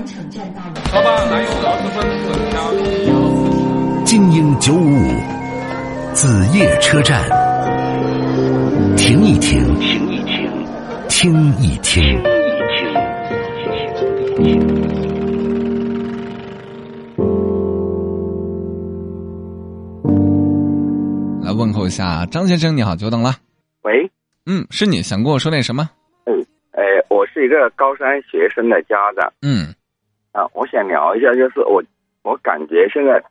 完城站到了。老板，来有螺蛳粉粉条。精英九五五，子夜车站，停一停，停一停，听一听。来问候一下张先生，你好，久等了。喂，嗯，是你想跟我说点什么？嗯，呃，我是一个高三学生的家长嗯啊，我想聊一下，就是我我感觉现在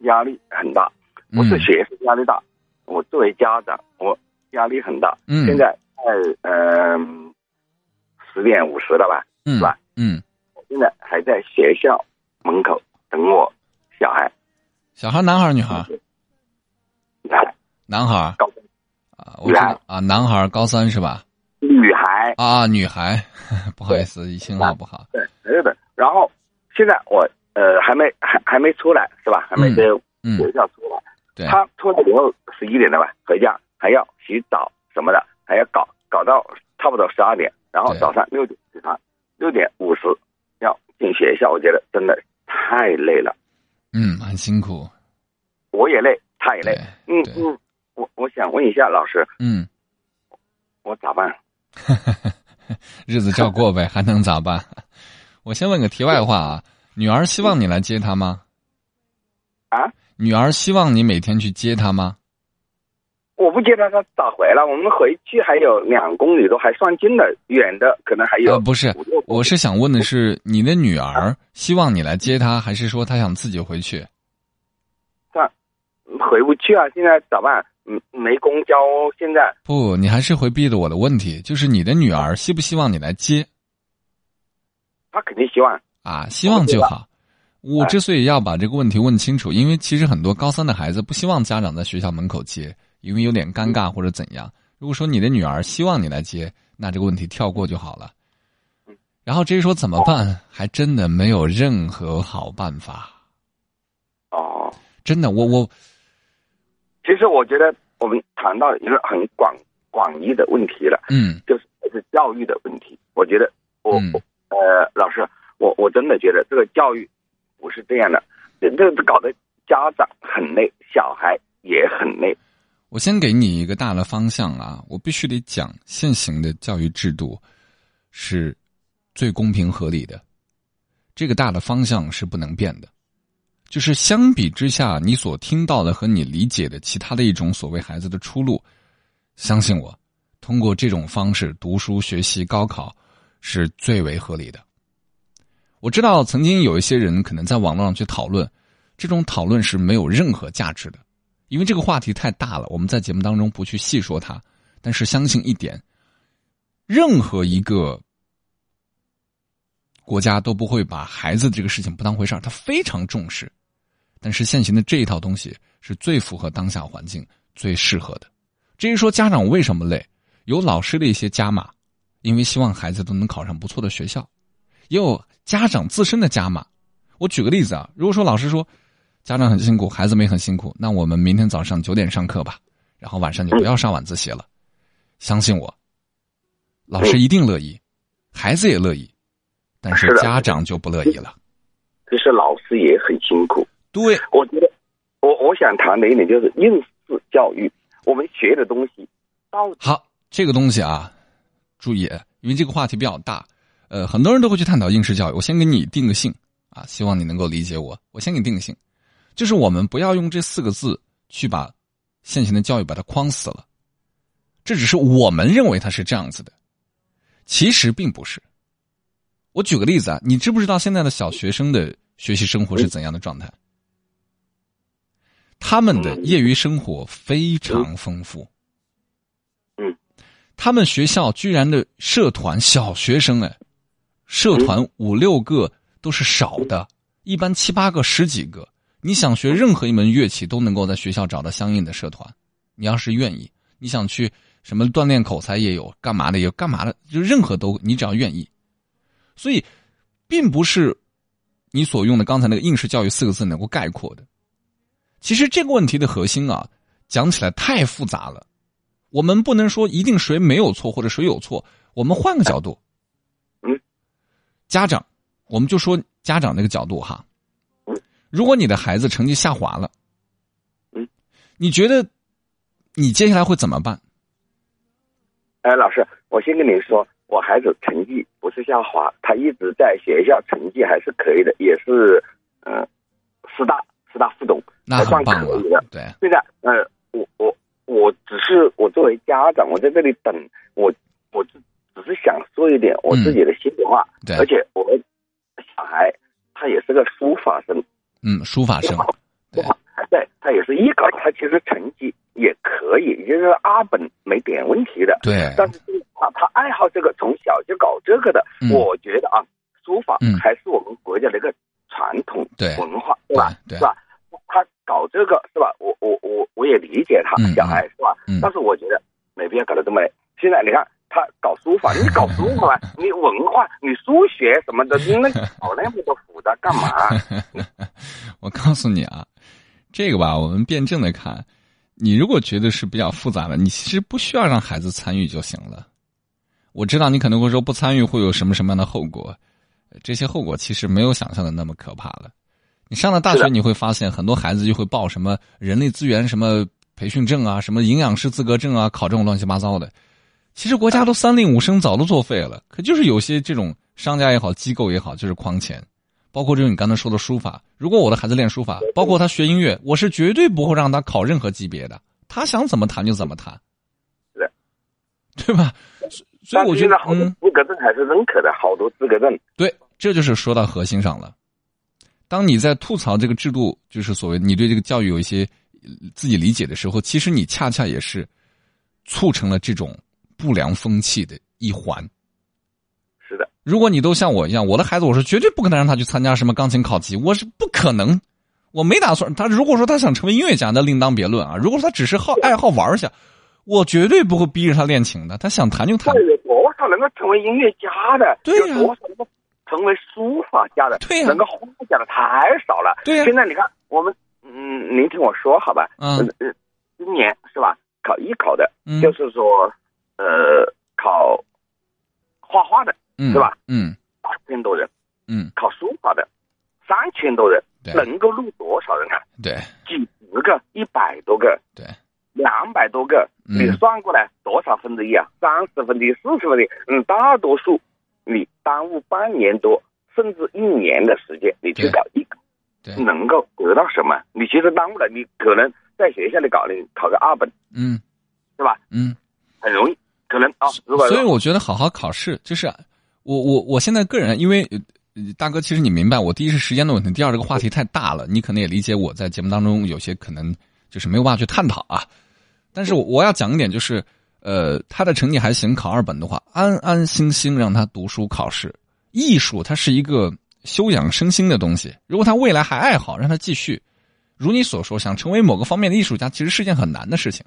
压力很大，不是嗯学生压力大，我作为家长我压力很大。嗯现在在嗯十点五十了吧，嗯是吧？嗯，我现在还在学校门口等我小孩，小孩男孩儿女孩儿？来男孩儿高啊，我知道啊，男孩儿高三是吧？女孩，啊，女孩，不好意思，信号不好。对，对的。然后现在我呃还没还还没出来是吧？还没在嗯，学校出来。对，他出来以后十一点了吧，回家还要洗澡什么的，还要搞搞到差不多十二点，然后早上六点起床，六点五十要进学校，我觉得真的太累了，嗯，很辛苦。我也累，他也累嗯嗯，我我想问一下老师，嗯，我咋办？日子照过呗，还能咋办？我先问个题外话啊，女儿希望你来接她吗？啊？女儿希望你每天去接她吗？我不接她，她咋回来？我们回去还有两公里多，还算近的，远的可能还有呃，不是我是想问的是，你的女儿希望你来接她，还是说她想自己回去？回不去啊！现在咋办？嗯，没公交，现在不，你还是回避了我的问题，就是你的女儿希不希望你来接他肯定希望啊？希望就好。我之所以要把这个问题问清楚，因为其实很多高三的孩子不希望家长在学校门口接，因为有点尴尬或者怎样。如果说你的女儿希望你来接，那这个问题跳过就好了。然后至于说怎么办，还真的没有任何好办法。哦。真的，我我其实我觉得我们谈到一个很广广义的问题了，嗯就是是教育的问题。我觉得我、嗯我呃，老师，我我真的觉得这个教育不是这样的，这这搞得家长很累，小孩也很累。我先给你一个大的方向啊，我必须得讲，现行的教育制度是最公平合理的，这个大的方向是不能变的。就是相比之下，你所听到的和你理解的其他的一种所谓孩子的出路，相信我，通过这种方式读书学习高考是最为合理的。我知道曾经有一些人可能在网络上去讨论，这种讨论是没有任何价值的。因为这个话题太大了，我们在节目当中不去细说它。但是相信一点，任何一个国家都不会把孩子这个事情不当回事，他非常重视。但是现行的这一套东西是最符合当下环境、最适合的。至于说家长为什么累，有老师的一些加码，因为希望孩子都能考上不错的学校；也有家长自身的加码。我举个例子啊，如果说老师说。家长很辛苦，孩子们也很辛苦。那我们明天早上九点上课吧，然后晚上就不要上晚自习了。相信我，老师一定乐意，孩子也乐意，但是家长就不乐意了。其实老师也很辛苦。对，我觉得，我我想谈的一点就是应试教育，我们学的东西到底好，这个东西啊，注意，因为这个话题比较大，呃，很多人都会去探讨应试教育。我先给你定个性啊，希望你能够理解我。我先给你定个性，就是我们不要用这四个字去把现行的教育把它框死了。这只是我们认为它是这样子的，其实并不是。我举个例子啊，你知不知道现在的小学生的学习生活是怎样的状态？他们的业余生活非常丰富。嗯，他们学校居然的社团，小学生哎，社团五六个都是少的，一般七八个、十几个。你想学任何一门乐器，都能够在学校找到相应的社团。你要是愿意，你想去什么锻炼口才也有，干嘛的也有，干嘛的，就任何都你只要愿意。所以，并不是你所用的刚才那个应试教育四个字能够概括的。其实这个问题的核心啊，讲起来太复杂了。我们不能说一定谁没有错或者谁有错，我们换个角度。嗯，家长我们就说家长那个角度哈。嗯，如果你的孩子成绩下滑了，嗯，你觉得你接下来会怎么办？哎，老师，我先跟你说，我孩子成绩不是下滑，他一直在学校成绩还是可以的，也是嗯、呃师大师大附中，那还算很棒了对，现在呃，我我我只是我作为家长，我在这里等，我我只只是想说一点我自己的心里话，嗯对。而且我们小孩他也是个书法生，嗯，书法生，对。对他也是艺考，他其实成绩也可以，也就是二本没点问题的。对，但是他他爱好这个，从小就搞这个的，嗯。我觉得啊，书法嗯。还是我们国家的一个传统对。文化，对吧？是吧？他搞这个是吧？我我我我也理解他嗯小孩是吧？嗯但是我觉得没必要搞得这么累。现在你看他搞书法，你搞书法，你文化，你数学什么的，那搞那么多复杂干嘛？我告诉你啊，这个吧，我们辩证的看，你如果觉得是比较复杂的，你其实不需要让孩子参与就行了。我知道你可能会说不参与会有什么什么样的后果，呃这些后果其实没有想象的那么可怕了。你上了大学，你会发现很多孩子就会报什么人力资源什么培训证啊，什么营养师资格证啊，考这种乱七八糟的。其实国家都三令五申早都作废了，可就是有些这种商家也好，机构也好，就是诓钱。包括这种你刚才说的书法，如果我的孩子练书法，包括他学音乐，我是绝对不会让他考任何级别的，他想怎么弹就怎么弹，是 对吧？所所以我觉得好多嗯，资格证还是认可的，好多资格证。对，这就是说到核心上了。当你在吐槽这个制度，就是所谓你对这个教育有一些呃自己理解的时候，其实你恰恰也是促成了这种不良风气的一环。是的，如果你都像我一样，我的孩子我是绝对不可能让他去参加什么钢琴考级，我是不可能，我没打算。他如果说他想成为音乐家，那另当别论啊。如果说他只是好爱好玩一下，我绝对不会逼着他练琴的。他想弹就弹那，有多少能够成为音乐家的？对呀有多少能够成为书法家的？对呀能够画家的太少了。对呀现在你看，我们嗯，您听我说好吧？嗯呃，今年是吧？考艺考的，嗯就是说，呃，考画画的嗯，是吧？嗯八千多人，嗯，考书法的三千多人，对能够录多少人啊？对几十个，一百多个，对，两百多个，嗯你算过来多少分之一啊？三十分之一、四十分之一，嗯，大多数你耽误半年多甚至一年的时间，你去对搞一个，对，能够得到什么？你其实耽误了，你可能在学校里搞，你考个二本嗯是吧？嗯。很容易，可能啊，如果所以我觉得好好考试，就是我我我现在个人，因为呃大哥，其实你明白，我第一是时间的问题，第二这个话题太大了，你可能也理解我在节目当中有些可能就是没有办法去探讨啊。但是我我要讲一点，就是呃，他的成绩还行，考二本的话，安安心心让他读书考试。艺术它是一个修养身心的东西，如果他未来还爱好，让他继续。如你所说，想成为某个方面的艺术家，其实是件很难的事情。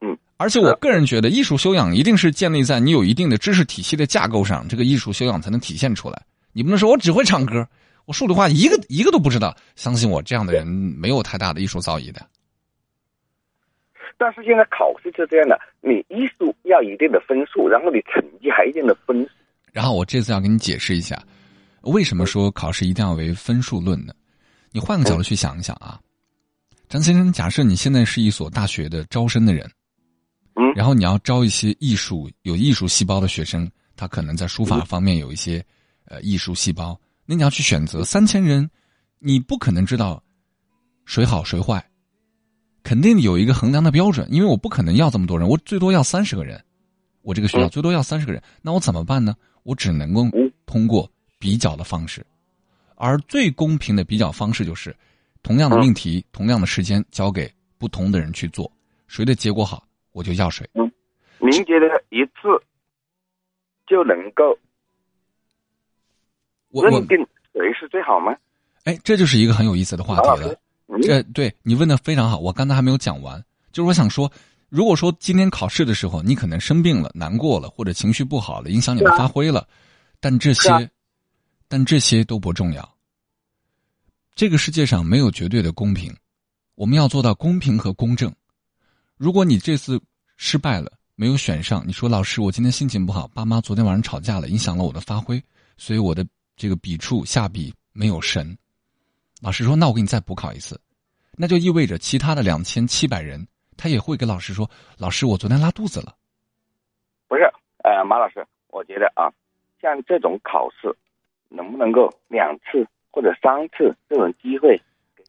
嗯，而且我个人觉得，艺术修养一定是建立在你有一定的知识体系的架构上，这个艺术修养才能体现出来。你不能说我只会唱歌，我数理化一个一个都不知道。相信我，这样的人没有太大的艺术造诣的。但是现在考试是这样的，你艺术要一定的分数，然后你成绩还一定的分数。然后我这次要给你解释一下，为什么说考试一定要为分数论呢？你换个角度去想一想啊，张先生，假设你现在是一所大学的招生的人，嗯。然后你要招一些艺术有艺术细胞的学生，他可能在书法方面有一些呃艺术细胞，那你要去选择三千人，你不可能知道谁好谁坏，肯定有一个衡量的标准，因为我不可能要这么多人，我最多要三十个人，我这个学校嗯最多要三十个人，那我怎么办呢？我只能够嗯通过比较的方式，而最公平的比较方式就是，同样的嗯命题，同样的时间交给不同的人去做，谁的结果好，我就要谁。您觉得一次就能够认定谁是最好吗？哎，这就是一个很有意思的话题了。嗯，这对你问的非常好，我刚才还没有讲完，就是我想说，如果说今天考试的时候你可能生病了、难过了，或者情绪不好了，影响你的发挥了，但这些，啊但这些都不重要。这个世界上没有绝对的公平，我们要做到公平和公正。如果你这次失败了，没有选上，你说老师，我今天心情不好，爸妈昨天晚上吵架了，影响了我的发挥，所以我的这个笔触下笔没有神，老师说：“那我给你再补考一次。”那就意味着其他的两千七百人，他也会给老师说：“老师，我昨天拉肚子了。”不是，呃，马老师，我觉得啊，像这种考试，能不能够两次或者三次这种机会，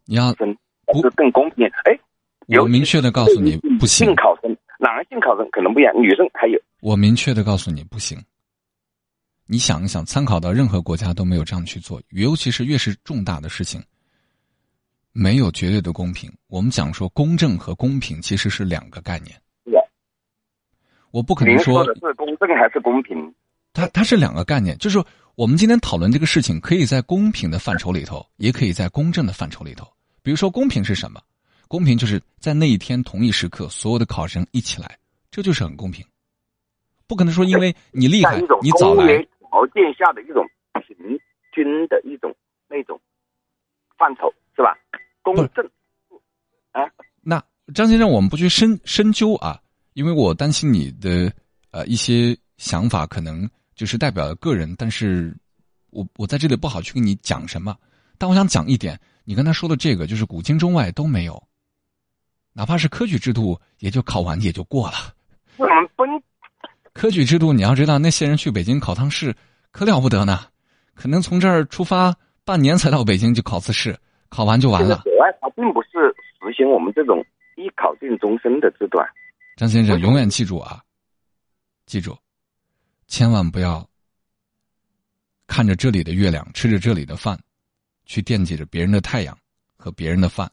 你要分是更公平？哎，我明确的告诉你，不行。性考生，男性考生可能不一样，女生还有。我明确的告诉你，不行。你想一想，参考到任何国家都没有这样去做，尤其是越是重大的事情，没有绝对的公平。我们讲说公正和公平其实是两个概念。我不可能说的是公正还是公平，它它是两个概念。就是我们今天讨论这个事情，可以在公平的范畴里头，也可以在公正的范畴里头。比如说，公平是什么？公平就是在那一天同一时刻，所有的考生一起来，这就是很公平。不可能说因为你厉害，你早来。条件下的一种平均的一种那种范畴是吧？公正啊？那张先生，我们不去深深究啊，因为我担心你的呃一些想法可能就是代表个人，但是我我在这里不好去跟你讲什么。但我想讲一点，你刚才说的这个就是古今中外都没有，哪怕是科举制度，也就考完也就过了。我们分。科举制度，你要知道，那些人去北京考趟试，可了不得呢。可能从这儿出发半年才到北京就考次试，考完就完了。国外它并不是实行我们这种一考定终身的制度。张先生，永远记住啊，记住，千万不要看着这里的月亮，吃着这里的饭，去惦记着别人的太阳和别人的饭。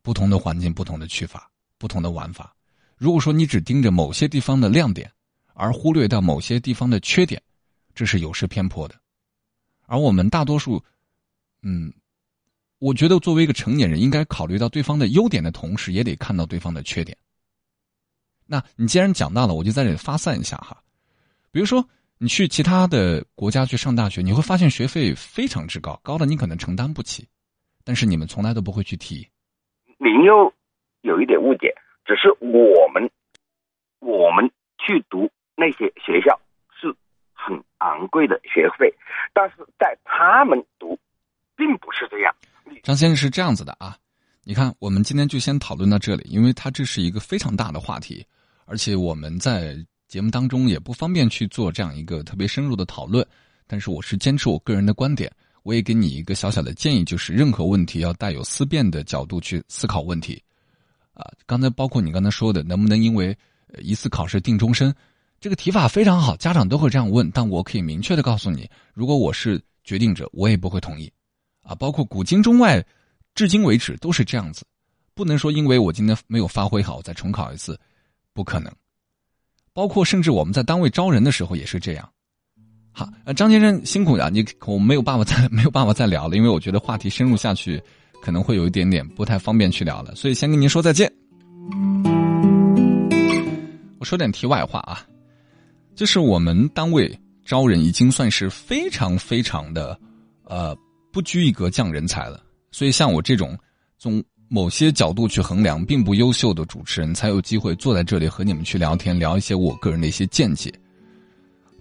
不同的环境，不同的去法，不同的玩法。如果说你只盯着某些地方的亮点，而忽略掉某些地方的缺点，这是有失偏颇的。而我们大多数，嗯，我觉得作为一个成年人，应该考虑到对方的优点的同时，也得看到对方的缺点。那你既然讲到了，我就在这里发散一下哈。比如说，你去其他的国家去上大学，你会发现学费非常之高，高的你可能承担不起，但是你们从来都不会去提。您又有一点误解，只是我们，我们去读。那些学校是很昂贵的学费，但是在他们读，并不是这样。张先生是这样子的啊，你看，我们今天就先讨论到这里，因为它这是一个非常大的话题，而且我们在节目当中也不方便去做这样一个特别深入的讨论。但是我是坚持我个人的观点，我也给你一个小小的建议，就是任何问题要带有思辨的角度去思考问题。啊，刚才包括你刚才说的，能不能因为一次考试定终身？这个提法非常好，家长都会这样问，但我可以明确的告诉你，如果我是决定者，我也不会同意，啊，包括古今中外，至今为止都是这样子，不能说因为我今天没有发挥好，我再重考一次，不可能。包括甚至我们在单位招人的时候也是这样。好，呃，张先生辛苦了，你我没有办法再 没有办法再聊了，因为我觉得话题深入下去可能会有一点点不太方便去聊了，所以先跟您说再见。我说点题外话啊。就是我们单位招人已经算是非常非常的，呃，不拘一格降人才了。所以像我这种从某些角度去衡量并不优秀的主持人，才有机会坐在这里和你们去聊天，聊一些我个人的一些见解。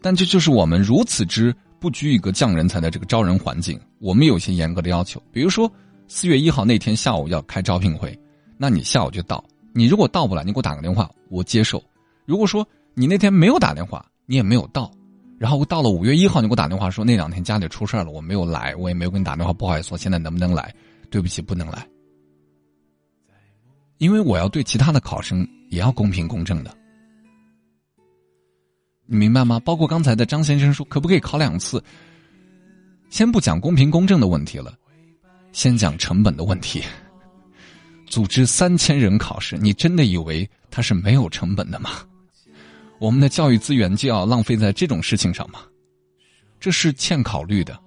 但这就是我们如此之不拘一格降人才的这个招人环境，我们有些严格的要求。比如说四月一号那天下午要开招聘会，那你下午就到。你如果到不了，你给我打个电话，我接受。如果说你那天没有打电话，你也没有到，然后到了五月一号，你给我打电话说那两天家里出事了，我没有来，我也没有给你打电话，不好意思，我现在能不能来？对不起，不能来，因为我要对其他的考生也要公平公正的，你明白吗？包括刚才的张先生说，可不可以考两次？先不讲公平公正的问题了，先讲成本的问题。组织三千人考试，你真的以为它是没有成本的吗？我们的教育资源就要浪费在这种事情上吗？这是欠考虑的。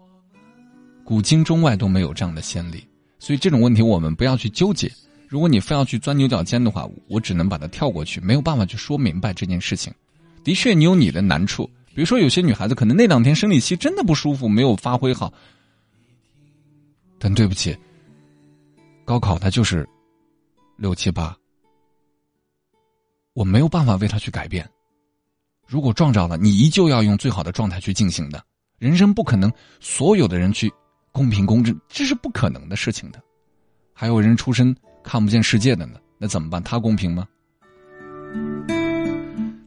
古今中外都没有这样的先例，所以这种问题我们不要去纠结。如果你非要去钻牛角尖的话，我只能把它跳过去，没有办法去说明白这件事情。的确，你有你的难处，比如说有些女孩子可能那两天生理期真的不舒服，没有发挥好。但对不起，高考它就是六七八，我没有办法为她去改变。如果撞着了，你依旧要用最好的状态去进行的。人生不可能所有的人去公平公正，这是不可能的事情的。还有人出生看不见世界的呢，那怎么办？他公平吗？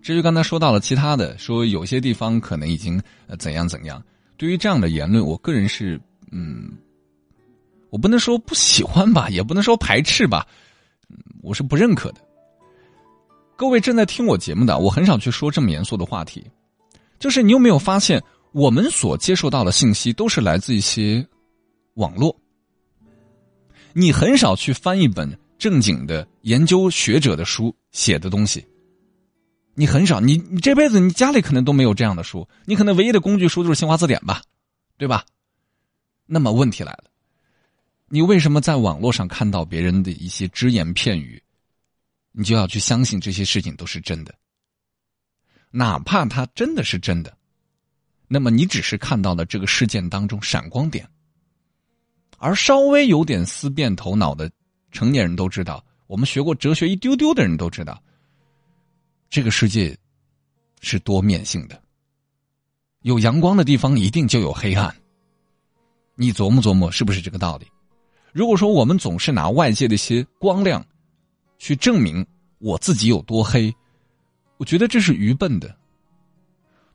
至于刚才说到了其他的，说有些地方可能已经呃怎样怎样，对于这样的言论，我个人是嗯，我不能说不喜欢吧，也不能说排斥吧，我是不认可的。各位正在听我节目的，我很少去说这么严肃的话题。就是你有没有发现，我们所接受到的信息都是来自一些网络。你很少去翻一本正经的研究学者的书写的东西。你很少，你你这辈子你家里可能都没有这样的书，你可能唯一的工具书就是新华字典吧，对吧？那么问题来了，你为什么在网络上看到别人的一些只言片语，你就要去相信这些事情都是真的？哪怕它真的是真的，那么你只是看到了这个事件当中闪光点，而稍微有点思辨头脑的成年人都知道，我们学过哲学一丢丢的人都知道，这个世界是多面性的，有阳光的地方一定就有黑暗。你琢磨琢磨，是不是这个道理？如果说我们总是拿外界的一些光亮去证明我自己有多黑。我觉得这是愚笨的，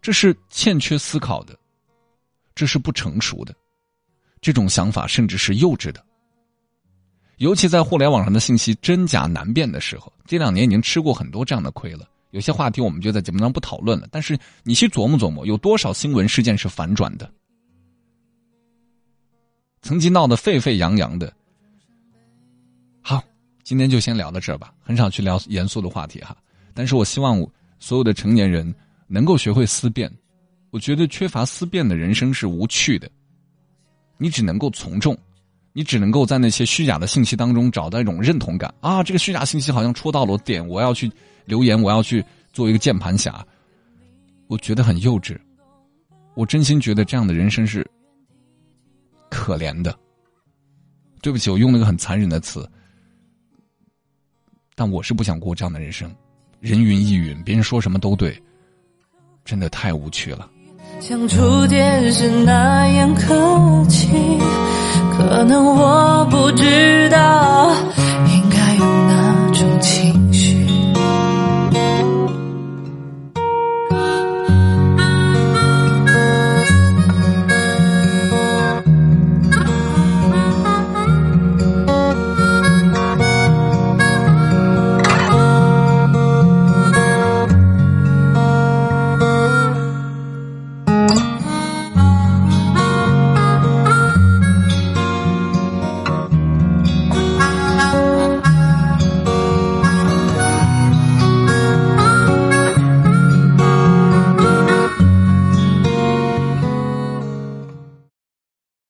这是欠缺思考的，这是不成熟的，这种想法甚至是幼稚的。尤其在互联网上的信息真假难辨的时候，这两年已经吃过很多这样的亏了。有些话题我们就在节目上不讨论了，但是你去琢磨琢磨，有多少新闻事件是反转的？曾经闹得沸沸扬扬的。今天就先聊到这儿吧，很少去聊严肃的话题哈。但是我希望所有的成年人能够学会思辨。我觉得缺乏思辨的人生是无趣的。你只能够从众，你只能够在那些虚假的信息当中找到一种认同感啊！这个虚假信息好像戳到了我点，我要去留言，我要去做一个键盘侠。我觉得很幼稚。我真心觉得这样的人生是可怜的。对不起，我用了个很残忍的词，但我是不想过这样的人生。人云亦云，别人说什么都对，真的太无趣了。像初见时那样客气，可能我不知道应该有哪种情。